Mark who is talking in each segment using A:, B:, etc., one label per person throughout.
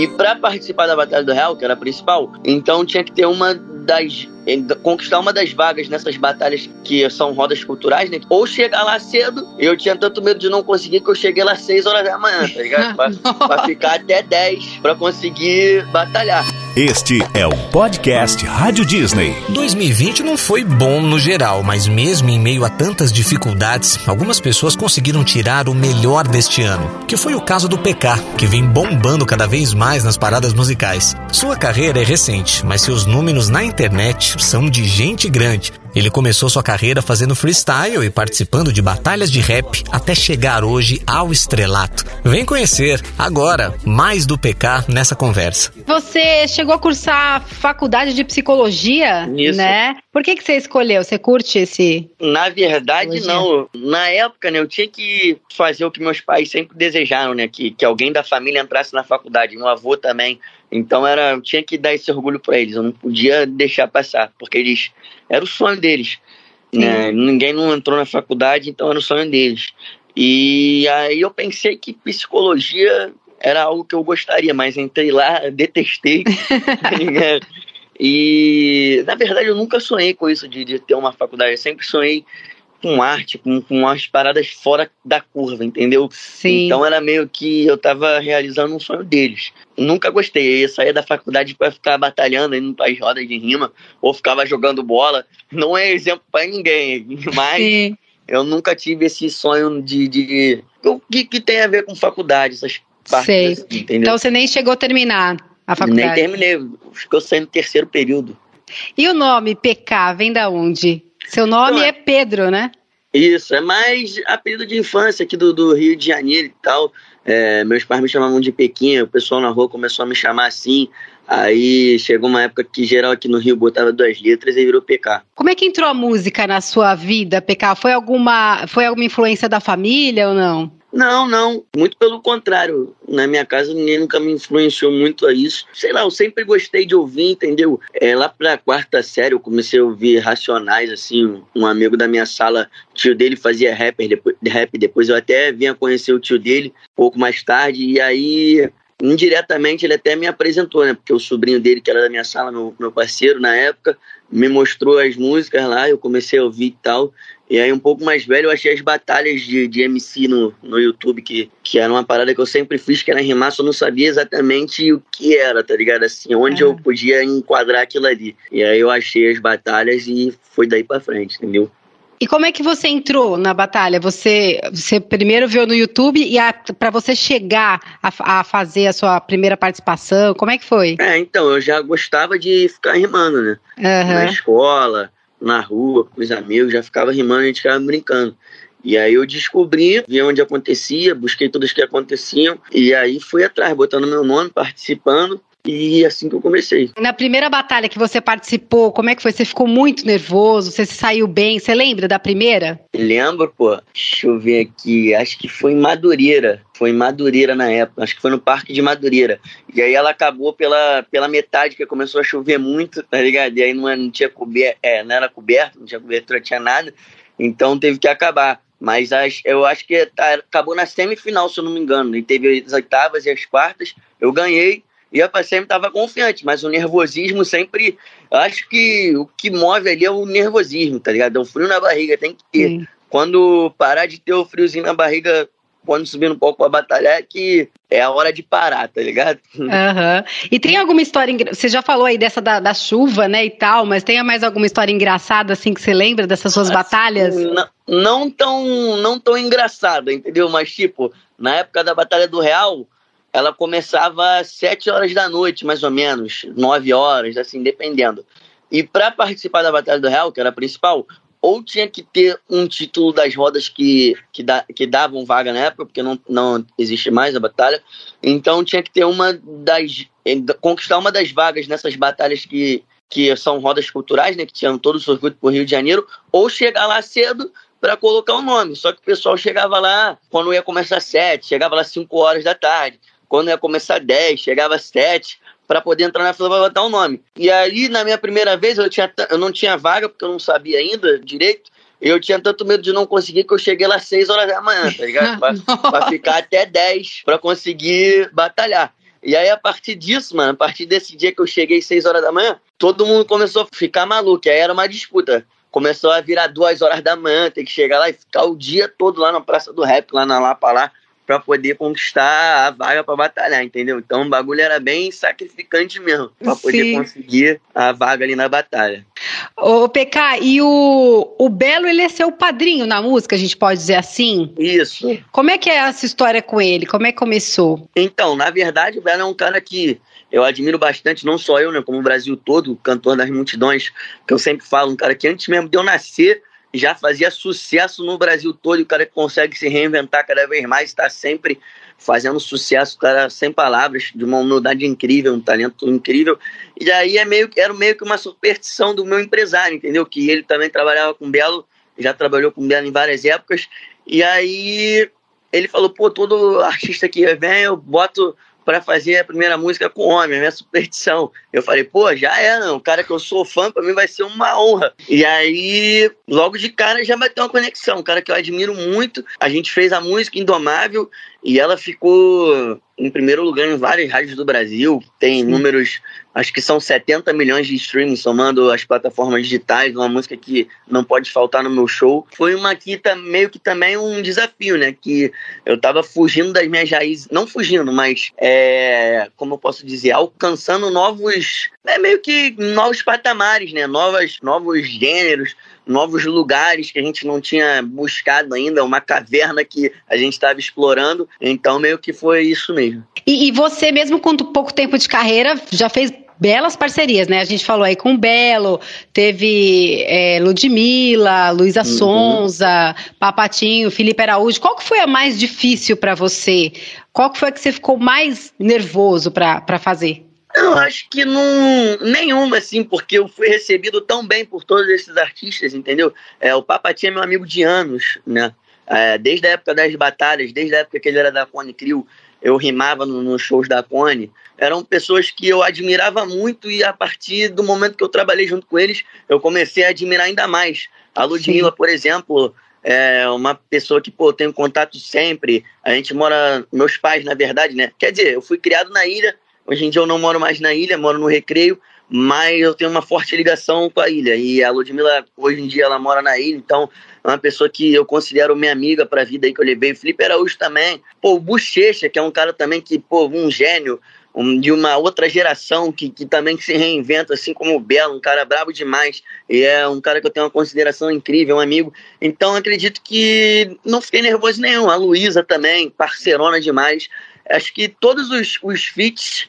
A: E para participar da Batalha do Real, que era a principal, então tinha que ter uma das conquistar uma das vagas nessas batalhas que são rodas culturais, né? Ou chegar lá cedo. Eu tinha tanto medo de não conseguir que eu cheguei lá 6 horas da manhã, tá ligado? pra, pra ficar até 10 pra conseguir batalhar.
B: Este é o podcast Rádio Disney.
C: 2020 não foi bom no geral, mas mesmo em meio a tantas dificuldades, algumas pessoas conseguiram tirar o melhor deste ano, que foi o caso do PK, que vem bombando cada vez mais nas paradas musicais. Sua carreira é recente, mas seus números na internet são de gente grande. Ele começou sua carreira fazendo freestyle e participando de batalhas de rap até chegar hoje ao estrelato. Vem conhecer agora mais do PK nessa conversa.
D: Você chegou a cursar faculdade de psicologia,
A: Isso.
D: né? Por que, que você escolheu? Você curte esse?
A: Na verdade,
D: Psicologia?
A: não. Na época, né, eu tinha que fazer o que meus pais sempre desejaram, né? Que, que alguém da família entrasse na faculdade. Meu avô também. Então era, eu tinha que dar esse orgulho para eles. Eu não podia deixar passar, porque eles era o sonho deles. Né? Ninguém não entrou na faculdade, então era o sonho deles. E aí eu pensei que psicologia era algo que eu gostaria, mas entrei lá, detestei. né? e na verdade eu nunca sonhei com isso de, de ter uma faculdade. Eu sempre sonhei com arte, com, com umas paradas fora da curva, entendeu?
D: Sim.
A: Então era meio que eu tava realizando um sonho deles. Nunca gostei. Eu sair da faculdade para ficar batalhando, indo para as rodas de rima, ou ficava jogando bola. Não é exemplo para ninguém, mas
D: Sim.
A: eu nunca tive esse sonho de. de... O que, que tem a ver com faculdade, essas partes
D: Sei.
A: assim, entendeu?
D: Então você nem chegou a terminar a
A: Nem
D: faculdade.
A: terminei, ficou saindo terceiro período.
D: E o nome PK vem da onde? Seu nome
A: Então,
D: é Pedro, né?
A: Isso, é mais apelido de infância aqui do, do Rio de Janeiro e tal. É, meus pais me chamavam de Pequinha, o pessoal na rua começou a me chamar assim. Aí chegou uma época que geral aqui no Rio botava duas letras e virou PK.
D: Como é que entrou a música na sua vida, PK? Foi alguma, foi alguma influência da família ou não?
A: Não, não, muito pelo contrário. Na minha casa ninguém nunca me influenciou muito a isso. Sei lá, eu sempre gostei de ouvir, entendeu? É, lá pra quarta série eu comecei a ouvir Racionais, assim, um amigo da minha sala, tio dele fazia rapper, depois, rap, depois eu até vinha conhecer o tio dele pouco mais tarde, e aí indiretamente ele até me apresentou, né? Porque o sobrinho dele, que era da minha sala, meu, meu parceiro na época, me mostrou as músicas lá, eu comecei a ouvir e tal. E aí, um pouco mais velho, eu achei as batalhas de, de MC no, no YouTube, que, que era uma parada que eu sempre fiz, que era rimar, só não sabia exatamente o que era, tá ligado? Assim, onde eu
D: Aham.
A: podia enquadrar aquilo ali. E aí eu achei as batalhas e foi daí pra frente, entendeu?
D: E como é que você entrou na batalha? Você, você primeiro viu no YouTube e para você chegar a, a fazer a sua primeira participação, como é que foi?
A: É, então, eu já gostava de ficar rimando, né? na
D: Aham.
A: escola, na rua, com os amigos, já ficava rimando, a gente ficava brincando. E aí eu descobri, vi onde acontecia, busquei todas que aconteciam, e aí fui atrás, botando meu nome, participando, e assim que eu comecei.
D: Na primeira batalha que você participou, como é que foi? Você ficou muito nervoso? Você se saiu bem? Você lembra da primeira?
A: Lembro, pô, deixa eu ver aqui, acho que foi em Madureira, foi em Madureira na época, acho que foi no Parque de Madureira. E aí ela acabou pela, pela metade, que começou a chover muito, tá ligado? E aí não, não tinha coberto, é, não era coberto, não tinha cobertura, não tinha nada, então teve que acabar. Mas as- eu acho que tá- acabou na semifinal, se eu não me engano. E teve as oitavas e as quartas, eu ganhei. Ia pra sempre tava confiante, mas o nervosismo sempre. Eu acho que o que move ali é o nervosismo, tá ligado? É o frio na barriga, tem que ter
D: Sim.
A: quando parar de ter o friozinho na barriga quando subir no palco pra batalhar, é que é a hora de parar, tá ligado?
D: Aham. E tem alguma história. engra- Você já falou aí dessa da, da chuva, né, e tal, mas tem mais alguma história engraçada, assim, que você lembra dessas suas batalhas?
A: Não, não tão não tão engraçada, entendeu? Mas, tipo, na época da Batalha do Real, ela começava às 7 horas da noite, mais ou menos, 9 horas, assim, dependendo. E para participar da Batalha do Real, que era a principal, ou tinha que ter um título das rodas que, que, dá, que davam vaga na época, porque não, não existe mais a batalha. Então tinha que ter uma das. conquistar uma das vagas nessas batalhas que, que são rodas culturais, né? Que tinham todo o circuito por Rio de Janeiro, ou chegar lá cedo para colocar o nome. Só que o pessoal chegava lá quando ia começar sete, chegava lá 5 horas da tarde. Quando ia começar 10, chegava às 7 para poder entrar na fila para botar o nome. E aí, na minha primeira vez, eu, tinha, eu não tinha vaga, porque eu não sabia ainda direito. Eu tinha tanto medo de não conseguir que eu cheguei lá às 6 horas da manhã, tá ligado? Pra, pra ficar até 10 para conseguir batalhar. E aí, a partir disso, mano, a partir desse dia que eu cheguei 6 horas da manhã, todo mundo começou a ficar maluco. E aí era uma disputa. Começou a virar duas horas da manhã, ter que chegar lá e ficar o dia todo lá na Praça do Rap, lá na Lapa lá, para poder conquistar a vaga para batalhar, entendeu? Então o bagulho era bem sacrificante mesmo, para poder conseguir a vaga ali na batalha.
D: Ô, PK, e o, o Belo, ele é seu padrinho na música, a gente pode dizer assim?
A: Isso.
D: Como é que é essa história com ele? Como é que começou?
A: Então, na verdade, o Belo é um cara que eu admiro bastante, não só eu, né, como o Brasil todo, cantor das multidões, que eu sempre falo, um cara que antes mesmo de eu nascer, já fazia sucesso no Brasil todo, e o cara consegue se reinventar cada vez mais, está sempre fazendo sucesso, cara sem palavras, de uma humildade incrível, um talento incrível. E aí é meio, era meio que uma superstição do meu empresário, entendeu? Que ele também trabalhava com Belo, já trabalhou com Belo em várias épocas. E aí ele falou, pô, todo artista que vem, eu boto para fazer a primeira música com homem, a minha superstição. Eu falei, pô, já é, não. O cara que eu sou fã, para mim vai ser uma honra. E aí, logo de cara, já vai ter uma conexão. Um cara que eu admiro muito. A gente fez a música Indomável e ela ficou em primeiro lugar em várias rádios do Brasil. Tem números, acho que são 70 milhões de streaming, somando as plataformas digitais, uma música que não pode faltar no meu show. Foi uma que tá meio que também um desafio, né? Que eu tava fugindo das minhas raízes, não fugindo, mas é, como eu posso dizer, alcançando novos, é meio que novos patamares, né? Novas, novos gêneros, novos lugares que a gente não tinha buscado ainda, uma caverna que a gente estava explorando. Então, meio que foi isso mesmo.
D: E, e, você, mesmo com pouco tempo de carreira, já fez belas parcerias, né? A gente falou aí com o Belo, teve é, Ludmilla, Luísa uhum. Sonza, Papatinho, Felipe Araújo. Qual que foi a mais difícil para você? Qual que foi a que você ficou mais nervoso para fazer?
A: Eu acho que não. Nenhuma, assim, porque eu fui recebido tão bem por todos esses artistas, entendeu? É, o Papatinho é meu amigo de anos, né? É, desde a época das batalhas, desde a época que ele era da Cone Crew, eu rimava nos no shows da Cone. Eram pessoas que eu admirava muito e a partir do momento que eu trabalhei junto com eles, eu comecei a admirar ainda mais. A Ludmilla, Sim. por exemplo, é uma pessoa que, pô, eu tenho contato sempre. A gente mora, meus pais, na verdade, né? Quer dizer, eu fui criado na ilha, Hoje em dia eu não moro mais na ilha, moro no Recreio, mas eu tenho uma forte ligação com a ilha. E a Ludmilla, hoje em dia, ela mora na ilha, então é uma pessoa que eu considero minha amiga pra vida aí que eu levei. O Felipe Araújo também. Pô, o Bochecha, que é um cara também que, pô, um gênio, um, de uma outra geração que, que também se reinventa, assim como o Belo, um cara brabo demais. E é um cara que eu tenho uma consideração incrível, um amigo. Então acredito que não fiquei nervoso nenhum. A Luísa também, parceirona demais. Acho que todos os, os feats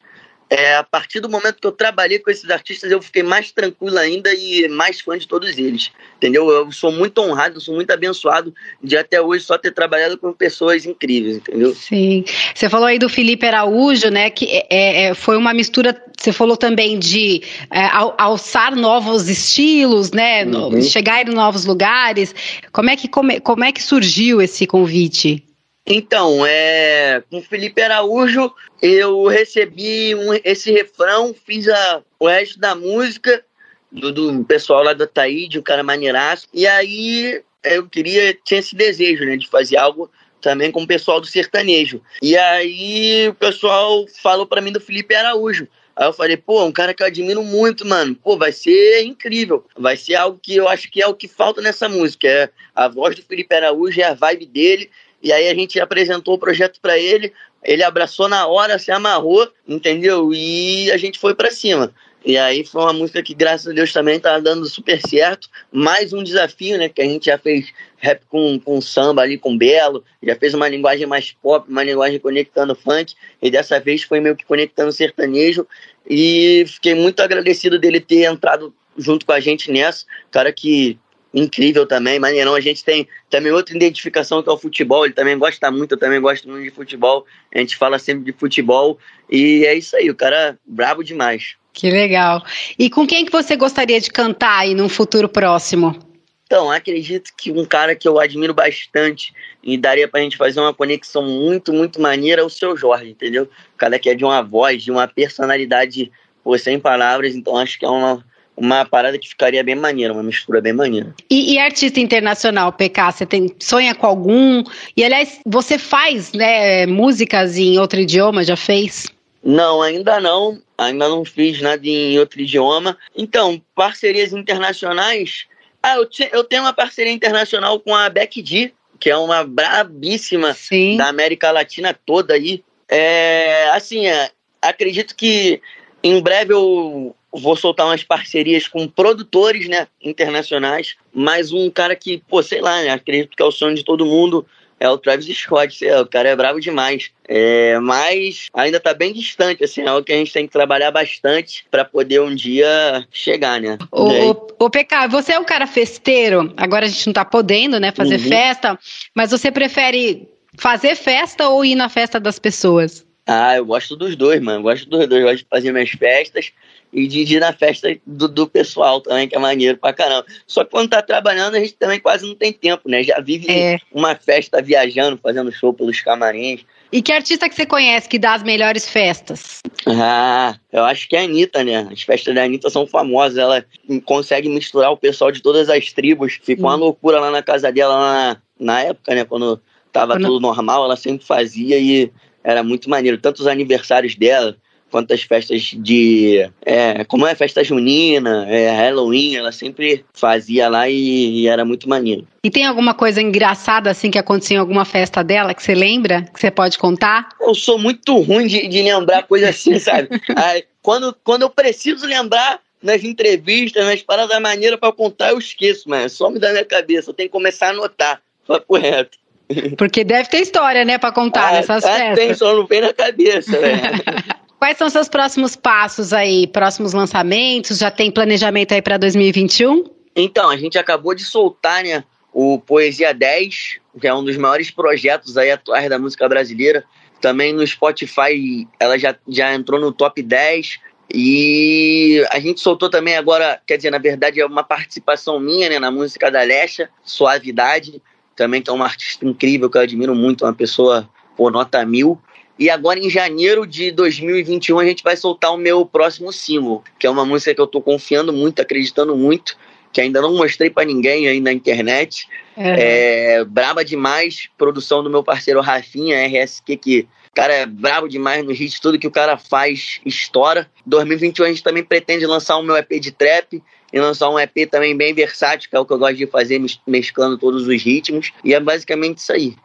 A: é, a partir do momento que eu trabalhei com esses artistas, eu fiquei mais tranquilo ainda e mais fã de todos eles. Entendeu? Eu sou muito honrado, sou muito abençoado de até hoje só ter trabalhado com pessoas incríveis, entendeu?
D: Sim. Você falou aí do Felipe Araújo, né? Que é, é, é foi uma mistura. Você falou também de é, alçar novos estilos, né? Uhum. Chegar em novos lugares. Como é que, como, como é que surgiu esse convite?
A: Então, é, com Felipe Araújo, eu recebi um, esse refrão, fiz a, o resto da música do, do pessoal lá da Taíde, um cara maneiraço. E aí eu queria, tinha esse desejo, né, de fazer algo também com o pessoal do sertanejo. E aí o pessoal falou para mim do Felipe Araújo. Aí eu falei, pô, um cara que eu admiro muito, mano. Pô, vai ser incrível. Vai ser algo que eu acho que é o que falta nessa música. É a voz do Felipe Araújo, é a vibe dele. E aí a gente apresentou o projeto para ele, ele abraçou na hora, se amarrou, entendeu? E a gente foi para cima. E aí foi uma música que, graças a Deus, também tá dando super certo. Mais um desafio, né? Que a gente já fez rap com, com samba ali, com Belo, já fez uma linguagem mais pop, uma linguagem conectando funk, e dessa vez foi meio que conectando sertanejo. E fiquei muito agradecido dele ter entrado junto com a gente nessa. Cara que incrível também, maneirão. A gente tem também outra identificação que é o futebol. Ele também gosta muito, eu também gosto muito de futebol. A gente fala sempre de futebol. E é isso aí, o cara é brabo demais.
D: Que legal. E com quem que você gostaria de cantar aí num futuro próximo?
A: Então, acredito que um cara que eu admiro bastante e daria pra gente fazer uma conexão muito, muito maneira é o seu Jorge, entendeu? O cara que é de uma voz, de uma personalidade, pô, sem palavras, então acho que é uma, uma parada que ficaria bem maneira, uma mistura bem maneira.
D: E, e, artista internacional, PK, você tem sonha com algum? E aliás, você faz, né, músicas em outro idioma, já fez?
A: Não, ainda não. Ainda não fiz nada em outro idioma. Então, parcerias internacionais. Ah, eu, te, eu tenho uma parceria internacional com a Beck D, que é uma brabíssima
D: Sim.
A: da América Latina toda aí. É, assim, é, acredito que em breve eu vou soltar umas parcerias com produtores, né, internacionais, mas um cara que, pô, sei lá, né, acredito que é o sonho de todo mundo, é o Travis Scott, sei lá, o cara é bravo demais. É, mas ainda tá bem distante, assim, é algo que a gente tem que trabalhar bastante para poder um dia chegar, né?
D: O, o, o PK, você é um cara festeiro, agora a gente não tá podendo, né, fazer
A: Uhum.
D: festa, mas você prefere fazer festa ou ir na festa das pessoas?
A: Ah, eu gosto dos dois, mano. Eu gosto dos dois. Eu gosto de fazer minhas festas e de ir na festa do, do pessoal também, que é maneiro pra caramba. Só que quando tá trabalhando, a gente também quase não tem tempo, né? Já vive
D: É.
A: uma festa viajando, fazendo show pelos camarins.
D: E que artista que você conhece que dá as melhores festas?
A: Ah, eu acho que é a Anitta, né? As festas da Anitta são famosas. Ela consegue misturar o pessoal de todas as tribos. Fica uma loucura lá na casa dela, lá na, na época, né? Quando tava
D: Quando-
A: tudo normal, ela sempre fazia e era muito maneiro. Tanto os aniversários dela, quanto as festas de. É, como é festa junina, é, Halloween, ela sempre fazia lá e, e era muito maneiro.
D: E tem alguma coisa engraçada assim que aconteceu em alguma festa dela que você lembra? Que você pode contar?
A: Eu sou muito ruim de, de lembrar coisa assim, sabe? Aí, quando, quando eu preciso lembrar nas entrevistas, nas paradas maneiras pra contar, eu esqueço, mas some da minha cabeça. Eu tenho que começar a anotar. Papo reto.
D: Porque deve ter história, né, pra contar
A: Ah,
D: nessas
A: ah,
D: festas.
A: tem, só não vem na cabeça, velho.
D: Quais são seus próximos passos aí? Próximos lançamentos? Já tem planejamento aí pra 2021?
A: Então, a gente acabou de soltar, né, o Poesia 10, que é um dos maiores projetos aí atuais da música brasileira. Também no Spotify, ela já, já entrou no top 10. E a gente soltou também agora, quer dizer, na verdade é uma participação minha, né, na música da Lesha, Suavidade, também que é uma artista incrível, que eu admiro muito, uma pessoa, pô, nota mil. E agora em janeiro de 2021 a gente vai soltar o meu próximo single, que é uma música que eu tô confiando muito, acreditando muito, que ainda não mostrei pra ninguém aí na internet. É, braba demais, produção do meu parceiro Rafinha, RSQ, que cara é brabo demais no hit, tudo que o cara faz estoura. 2021 a gente também pretende lançar o meu EP de trap e lançar um EP também bem versátil, que é o que eu gosto de fazer, mes- mesclando todos os ritmos. E é basicamente isso aí.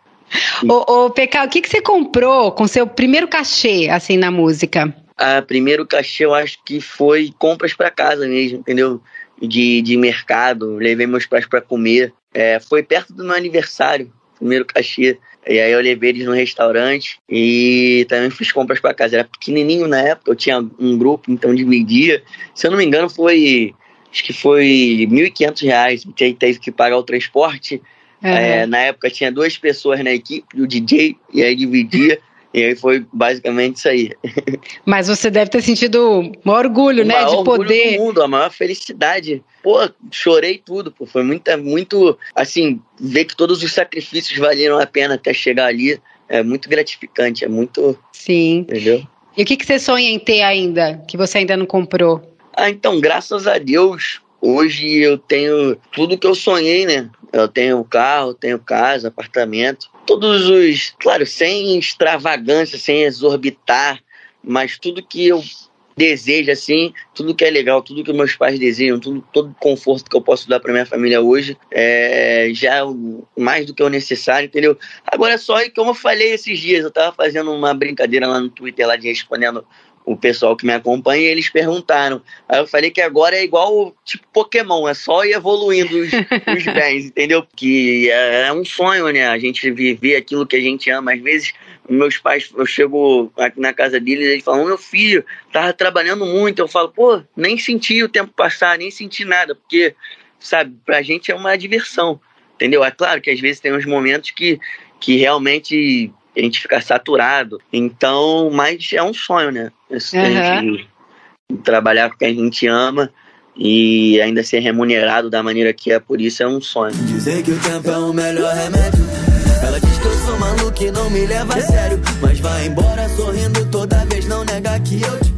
D: Ô, ô, PK, o que, que você comprou com seu primeiro cachê, assim, na música?
A: A primeiro cachê eu acho que foi compras pra casa mesmo, entendeu? De, de mercado, levei meus pais pra comer. É, foi perto do meu aniversário, primeiro cachê. E aí eu levei eles no restaurante e também fiz compras pra casa. Era pequenininho na época, eu tinha um grupo, então dividia. Se eu não me engano, foi. Acho que foi 1.500 reais. porque aí teve que pagar o transporte. É, na época tinha duas pessoas na equipe, o DJ, e aí dividia. E aí foi basicamente isso aí.
D: Mas você deve ter sentido um orgulho,
A: O
D: né,
A: maior
D: de
A: orgulho
D: poder.
A: do mundo, a maior felicidade. Pô, chorei tudo, pô. Foi muito, muito, assim, ver que todos os sacrifícios valeram a pena até chegar ali. É muito gratificante, é muito,
D: Sim.
A: entendeu?
D: E o que, que você sonha em ter ainda, que você ainda não comprou?
A: Ah, então, graças a Deus, hoje eu tenho tudo que eu sonhei, né? Eu tenho carro, tenho casa, apartamento. Todos os. Claro, sem extravagância, sem exorbitar, mas tudo que eu desejo, assim, tudo que é legal, tudo que meus pais desejam, tudo, todo conforto que eu posso dar para minha família hoje, é já o- mais do que o necessário, entendeu? Agora é só, e como eu falei esses dias, eu tava fazendo uma brincadeira lá no Twitter, lá de respondendo o pessoal que me acompanha, eles perguntaram. Aí eu falei que agora é igual, tipo, Pokémon, é só ir evoluindo os, os bens, entendeu? Que é, é um sonho, né? A gente viver aquilo que a gente ama. Às vezes, meus pais, eu chego aqui na casa deles, eles falam, meu filho, tava trabalhando muito. Eu falo, pô, nem senti o tempo passar, nem senti nada, porque, sabe, pra gente é uma diversão, entendeu? É claro que às vezes tem uns momentos que, que realmente a gente fica saturado. Então, mas é um sonho, né? Isso, a gente trabalhar com o que a gente ama e ainda ser remunerado da maneira que é, por isso é um sonho.
E: Dizem que o tempo é o melhor remédio. Ela diz que eu sou maluco e não me leva a sério. Mas vai embora sorrindo toda vez, não nega que eu te